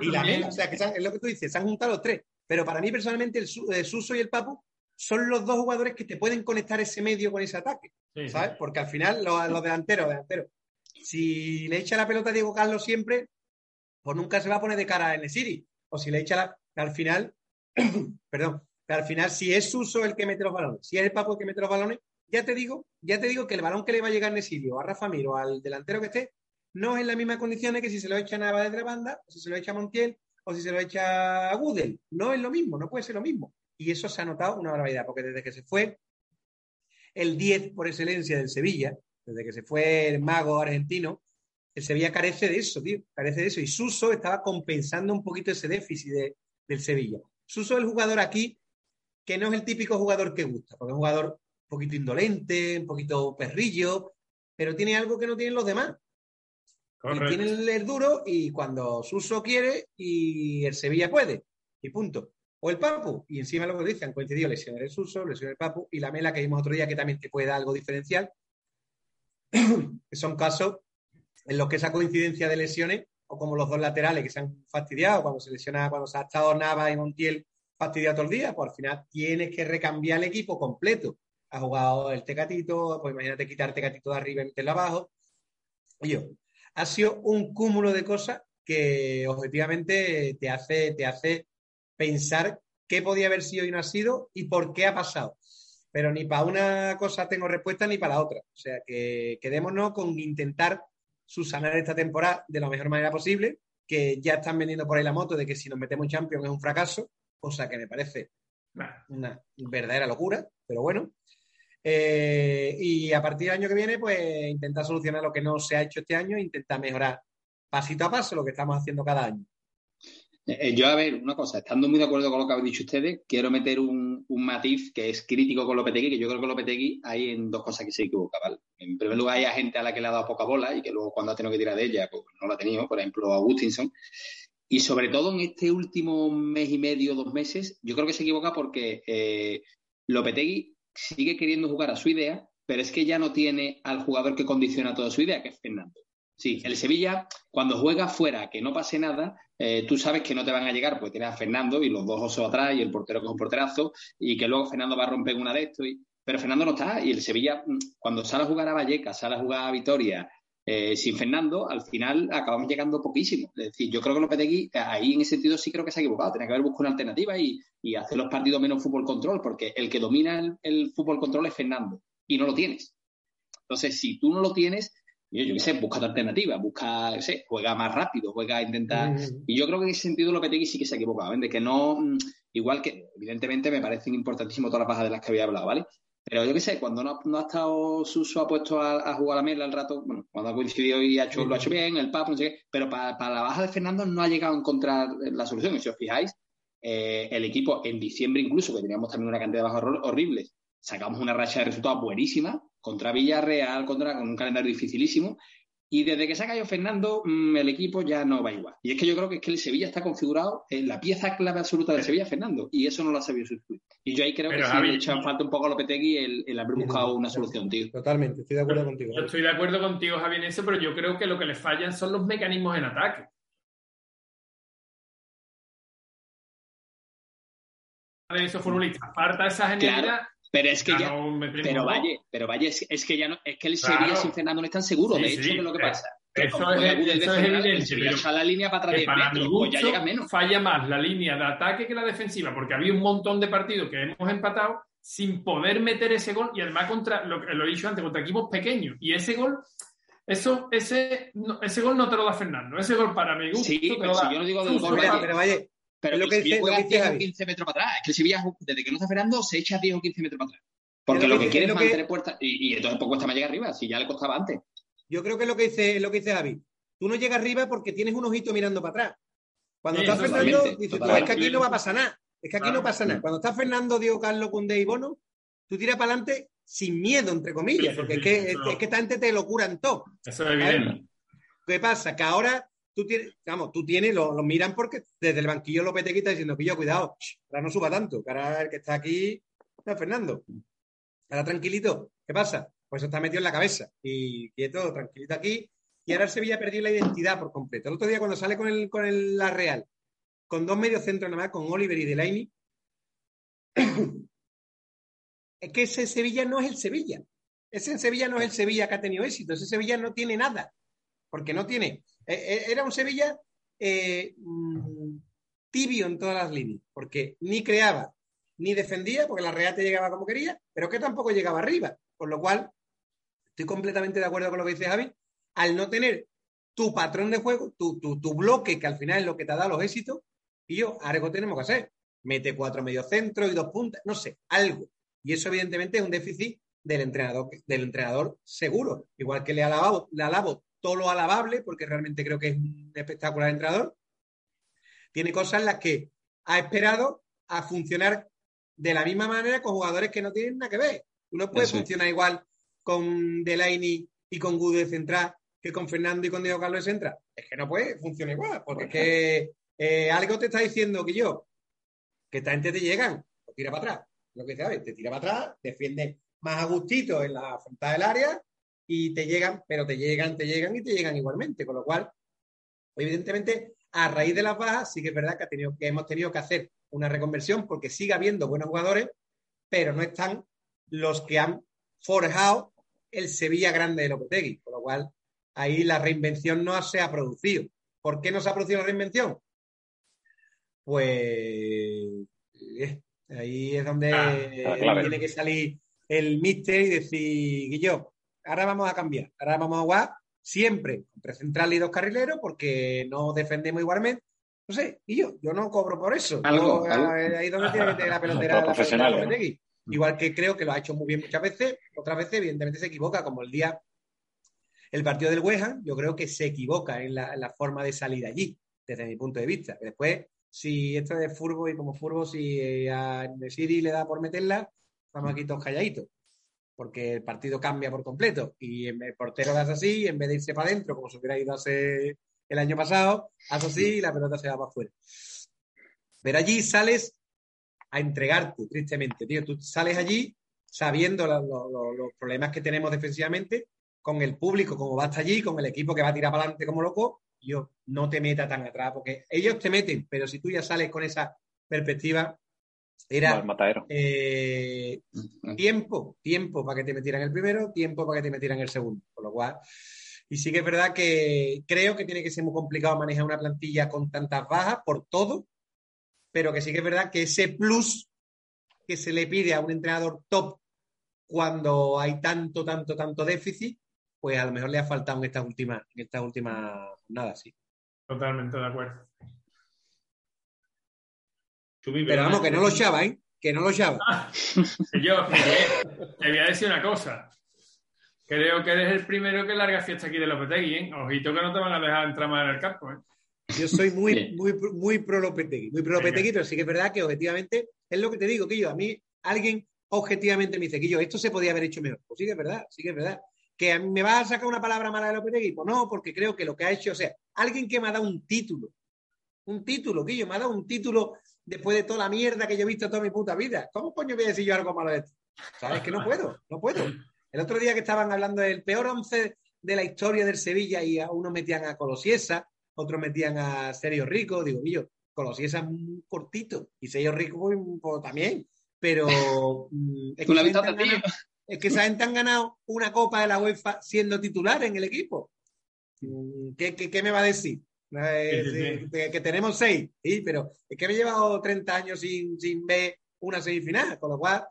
[SPEAKER 5] y la mela, o sea, que es lo que tú dices, se han juntado los tres. Pero para mí, personalmente, el, Suso y el Papu son los dos jugadores que te pueden conectar ese medio con ese ataque. ¿Sabes? Porque al final, los, los delanteros, delanteros, si le echa la pelota a Diego Carlos siempre, pues nunca se va a poner de cara en el City. O si le echa la. Al final, [clears throat] perdón, al final, si es Suso el que mete los balones, si es el Papu el que mete los balones, ya te digo, ya te digo que el balón que le va a llegar a Nesilio, a Rafa Miro, al delantero que esté, no es en las mismas condiciones que si se lo echa Nava desde la banda, o si se lo echa Montiel, o si se lo echa a Gudel. No es lo mismo, no puede ser lo mismo. Y eso se ha notado una barbaridad, porque desde que se fue el 10 por excelencia del Sevilla, desde que se fue el mago argentino, el Sevilla carece de eso, tío, carece de eso. Y Suso estaba compensando un poquito ese déficit del Sevilla. Suso es el jugador aquí que no es el típico jugador que gusta, porque es un jugador un poquito indolente, un poquito perrillo, pero tiene algo que no tienen los demás. Tiene el duro y cuando Suso quiere y el Sevilla puede. Y punto. O el Papu, y encima lo que dicen, coincidió lesionar el Suso, lesionar el Papu, y la Mela que vimos otro día que también te puede dar algo diferencial. [clears throat] que son casos en los que esa coincidencia de lesiones, o como los dos laterales que se han fastidiado, cuando se lesiona, cuando se ha estado Nava y Montiel fastidiado todo el día, pues al final tienes que recambiar el equipo completo. Ha jugado el Tecatito, pues imagínate quitar Tecatito de arriba y meterlo abajo. Oye, ha sido un cúmulo de cosas que objetivamente te hace, te hace pensar qué podía haber sido y no ha sido y por qué ha pasado. Pero ni para una cosa tengo respuesta ni para la otra. O sea que quedémonos con intentar subsanar esta temporada de la mejor manera posible, que ya están vendiendo por ahí la moto de que si nos metemos en Champions es un fracaso, cosa que me parece una verdadera locura, pero bueno. Eh, y a partir del año que viene, pues intentar solucionar lo que no se ha hecho este año e intentar mejorar pasito a paso lo que estamos haciendo cada año.
[SPEAKER 4] Eh, eh, yo, a ver, una cosa, estando muy de acuerdo con lo que habéis dicho ustedes, quiero meter un, matiz que es crítico con Lopetegui, que yo creo que Lopetegui hay en dos cosas que se equivoca, ¿vale? En primer lugar, hay gente a la que le ha dado poca bola y que luego cuando ha tenido que tirar de ella, pues no la ha tenido, por ejemplo, Agustinson. Y sobre todo en este último mes y medio, dos meses, yo creo que se equivoca porque eh, Lopetegui sigue queriendo jugar a su idea, pero es que ya no tiene al jugador que condiciona toda su idea, que es Fernando. Sí, el Sevilla, cuando juega fuera, que no pase nada, eh, tú sabes que no te van a llegar, porque tienes a Fernando y los dos osos atrás y el portero que es un porterazo, y que luego Fernando va a romper una de estos. Pero Fernando no está, y el Sevilla, mm, cuando sale a jugar a Vallecas, sale a jugar a Vitoria, eh, sin Fernando, al final acabamos llegando poquísimo. Es decir, yo creo que Lopetegui, ahí en ese sentido sí creo que se ha equivocado. Tenía que haber buscado una alternativa y, hacer los partidos menos fútbol control, porque el que domina el, fútbol control es Fernando y no lo tienes. Entonces, si tú no lo tienes, yo, qué sé, busca otra alternativa, busca, sé, juega más rápido, juega a intentar. Mm. Y yo creo que en ese sentido Lopetegui sí que se ha equivocado, ¿eh? de que no, mm, igual que, evidentemente, me parecen importantísimo todas las bajas de las que había hablado, ¿vale? Pero yo qué sé, cuando no, ha estado Suso ha puesto a, jugar a la mela al rato, bueno, cuando ha coincidido y ha hecho, lo ha hecho bien, el PAP, no sé qué, pero para, la baja de Fernando no ha llegado a encontrar la solución. Si os fijáis, eh, el equipo en diciembre incluso, que teníamos también una cantidad de bajas horribles, sacamos una racha de resultados buenísima contra Villarreal, contra, con un calendario dificilísimo, y desde que se ha caído Fernando, mm, el equipo ya no va igual. Y es que yo creo que es que el Sevilla está configurado en la pieza clave absoluta del Sevilla, Fernando, y eso no lo ha sabido sustituir. Y yo ahí creo que sí le echan falta un poco a Lopetegui el, el haber buscado una solución, tío.
[SPEAKER 5] Totalmente, estoy de acuerdo contigo.
[SPEAKER 3] Yo estoy de acuerdo contigo, Javi, en eso, pero yo creo que lo que le fallan son los mecanismos en ataque. de esos futbolistas. Falta esa genialidad
[SPEAKER 4] pero es que ya. pero vaya, pero vaya, es, que ya no. Es que el Sevilla sin Fernando no es tan seguro. de hecho, es lo que pasa.
[SPEAKER 3] Eso es, evidente.
[SPEAKER 4] Pero la línea para atrás
[SPEAKER 3] para metros, pues ya llega menos. Falla más la línea de ataque que la defensiva, porque había un montón de partidos que hemos empatado sin poder meter ese gol y además contra, lo, lo he dicho antes, contra equipos pequeños. Y ese gol, eso, ese, ese gol no te lo da Fernando. Ese gol para mi gusto.
[SPEAKER 4] Sí, pero si yo no digo del gol, pero vaya, pero lo que dice, juega 10 o 15 metros para atrás. Es que el Sevilla, desde que no está Fernando, se echa 10 o 15 metros para atrás. Porque lo que, quiere es mantener puertas. Y, entonces pues cuesta más llegar arriba, si ya le costaba antes.
[SPEAKER 5] Yo creo que es lo que dice, lo que dice Javi. Tú no llegas arriba porque tienes un ojito mirando para atrás. Cuando está Fernando, dices, es que aquí no va a pasar nada. Es que aquí no pasa nada. Cuando está Fernando, Diego Carlos, Cunde y Bono, tú tiras para adelante sin miedo, entre comillas, porque es, que, es, que esta gente te lo curan todo.
[SPEAKER 3] Eso es evidente.
[SPEAKER 5] ¿Qué pasa? Que ahora tú tienes, vamos, tú tienes, lo, miran porque desde el banquillo López te quita diciendo, pillo, cuidado, ahora no suba tanto, que ahora el que está aquí es Fernando. Ahora tranquilito, ¿qué pasa? Pues está metido en la cabeza y quieto, tranquilito aquí. Y ahora el Sevilla perdido la identidad por completo. El otro día cuando sale con el, con el, la Real, con dos medios centros nada más, con Oliver y Delaney, [coughs] es que ese Sevilla no es el Sevilla. Ese Sevilla no es el Sevilla que ha tenido éxito. Ese Sevilla no tiene nada. Porque no tiene eh, eh, era un Sevilla eh, mm, tibio en todas las líneas, porque ni creaba ni defendía, porque la Real te llegaba como quería, pero que tampoco llegaba arriba. Por lo cual, estoy completamente de acuerdo con lo que dice Javi, al no tener tu patrón de juego, tu, tu, bloque, que al final es lo que te da los éxitos, y yo, algo tenemos que hacer. Mete cuatro mediocentros y dos puntas, no sé, algo. Y eso, evidentemente, es un déficit del entrenador, del entrenador seguro. Igual que le alabo, le alabo todo lo alabable, porque realmente creo que es un espectacular entrenador, tiene cosas en las que ha esperado a funcionar de la misma manera con jugadores que no tienen nada que ver. Uno puede funcionar igual con Delaney y con Gude central que con Fernando y con Diego Carlos de central. Es que no puede funcionar igual, porque es que eh, algo te está diciendo que yo, que esta gente te llegan, o tira para atrás. Lo que sabes, te tira para atrás, defiende más a gustito en la frontal del área y te llegan, pero te llegan, te llegan y te llegan igualmente. Con lo cual, evidentemente, a raíz de las bajas, sí que es verdad que, ha tenido, que hemos tenido que hacer una reconversión porque sigue habiendo buenos jugadores, pero no están los que han forjado el Sevilla grande de Lopetegui. Con lo cual, ahí la reinvención no se ha producido. ¿Por qué no se ha producido la reinvención? Pues eh, ahí es donde tiene que salir el míster y decir, Guillo, ahora vamos a cambiar, ahora vamos a jugar siempre con tres centrales y dos carrileros porque no defendemos igualmente. No sé, y yo, yo no cobro por eso.
[SPEAKER 4] ¿Algo,
[SPEAKER 5] eh, Ahí donde tiene que tener la [laughs] pelotera.
[SPEAKER 2] profesional,
[SPEAKER 5] Igual que creo que lo ha hecho muy bien muchas veces, otras veces evidentemente se equivoca, como el día, el partido del West yo creo que se equivoca en la, forma de salir allí, desde mi punto de vista. después, si esto es furbo y como furbo, si eh, a Nesiri le da por meterla, estamos aquí todos calladitos porque el partido cambia por completo y el portero hace así, en vez de irse para adentro, como se hubiera ido hace el año pasado, hace así y la pelota se va para afuera. Pero allí sales a entregarte, tristemente, tío. Tú sales allí sabiendo los problemas que tenemos defensivamente, con el público como va hasta allí, con el equipo que va a tirar para adelante como loco, yo no te meta tan atrás, porque ellos te meten, pero si tú ya sales con esa perspectiva, era eh, tiempo, tiempo para que te metieran el primero, tiempo para que te metieran el segundo. Con lo cual, Y sí que es verdad que creo que tiene que ser muy complicado manejar una plantilla con tantas bajas por todo, pero que sí que es verdad que ese plus que se le pide a un entrenador top cuando hay tanto, tanto, tanto déficit, pues a lo mejor le ha faltado en estas últimas, en estas últimas jornadas, sí.
[SPEAKER 3] Totalmente de acuerdo.
[SPEAKER 5] Pero vamos, que no lo echaba, ¿eh? Que no lo echaba.
[SPEAKER 3] yo, te voy a decir una cosa. Creo que eres el primero que larga fiesta aquí de Lopetegui, ¿eh? Ojito que no te van a dejar entrar más en el campo, ¿eh?
[SPEAKER 5] Yo soy muy, muy, muy pro Lopetegui, muy pro Lopetegui, pero sí que es verdad que objetivamente, es lo que te digo, que yo, a mí, alguien objetivamente me dice que yo, esto se podía haber hecho mejor. Pues sí que es verdad, sí que es verdad. ¿Que me va a sacar una palabra mala de Lopetegui? Pues no, porque creo que lo que ha hecho, o sea, alguien que me ha dado un título, un título, que yo me ha dado un título después de toda la mierda que yo he visto toda mi puta vida. ¿Cómo coño voy a decir yo algo malo de esto? ¿Sabes que no puedo? No puedo. El otro día que estaban hablando del peor once de la historia del Sevilla y a unos metían a Colosiesa, otros metían a Sergio Rico, digo, yo, Colosiesa es muy cortito y Sergio Rico pues, pues, también, pero mm, es, que ganado, es que gente han ganado una copa de la UEFA siendo titular en el equipo. Mm, ¿Qué, qué, qué me va a decir? [laughs] Eh, que tenemos seis, sí, pero es que me he llevado 30 años sin, sin ver una semifinal, con lo cual,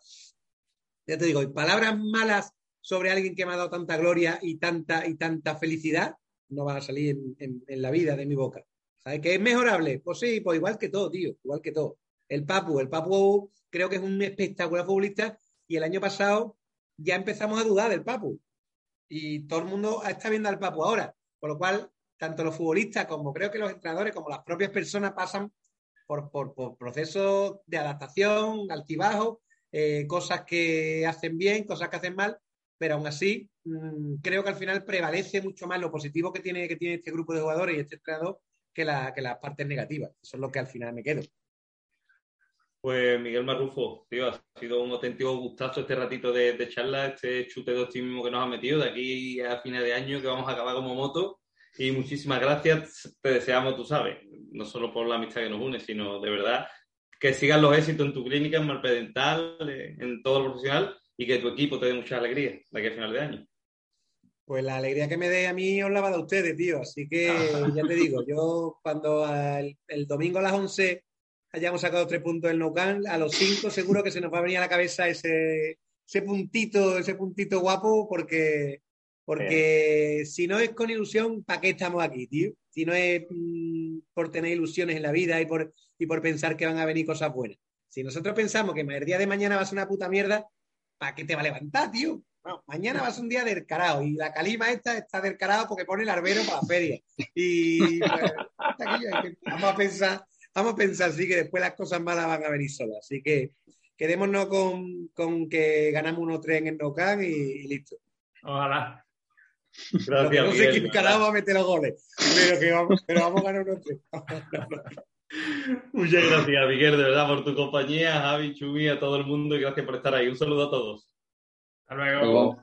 [SPEAKER 5] ya te digo, palabras malas sobre alguien que me ha dado tanta gloria y tanta, y tanta felicidad no van a salir en, la vida de mi boca. ¿Sabes que es mejorable? Pues sí, pues igual que todo, tío, igual que todo. El Papu, el Papu creo que es un espectacular futbolista y el año pasado ya empezamos a dudar del Papu. Y todo el mundo está viendo al Papu ahora. Por lo cual, tanto los futbolistas como creo que los entrenadores, como las propias personas pasan por, procesos de adaptación, altibajos, eh, cosas que hacen bien, cosas que hacen mal, pero aún así mm, creo que al final prevalece mucho más lo positivo que tiene, que tiene este grupo de jugadores y este entrenador que, la, que las partes negativas. Eso es lo que al final me quedo.
[SPEAKER 1] Pues Miguel Marrufo, tío, ha sido un auténtico gustazo este ratito de, charla, este chute de optimismo que nos ha metido de aquí a fines de año que vamos a acabar como moto. Y muchísimas gracias, te deseamos, tú sabes, no solo por la amistad que nos une, sino de verdad que sigan los éxitos en tu clínica, en Malpedental, en todo lo profesional y que tu equipo te dé mucha alegría de aquí a final de año.
[SPEAKER 5] Pues la alegría que me dé a mí os la va a dar ustedes, tío. Así que ya te digo, yo cuando el, domingo a las 11 hayamos sacado tres puntos del No a los cinco seguro que se nos va a venir a la cabeza ese, ese puntito, ese puntito guapo, porque, porque si no es con ilusión, ¿para qué estamos aquí, tío? Si no es mm, por tener ilusiones en la vida y por, y por pensar que van a venir cosas buenas. Si nosotros pensamos que el día de mañana va a ser una puta mierda, ¿para qué te va a levantar, tío? mañana va a ser un día del carajo y la calima esta está del carajo porque pone el arbero para la feria. Y pues, vamos a pensar, vamos a pensar así que después las cosas malas van a venir solas. Así que quedémonos con, con que ganamos unos tres en el Nocan y, listo.
[SPEAKER 3] Ojalá.
[SPEAKER 5] Gracias. no sé quién carajo va a meter los goles, pero, que vamos, pero vamos a ganar unos tres. [laughs]
[SPEAKER 1] Muchas gracias, Miguel, de verdad, por tu compañía, Javi, Chumi, a todo el mundo y gracias por estar ahí. Un saludo a todos.
[SPEAKER 3] Hasta luego.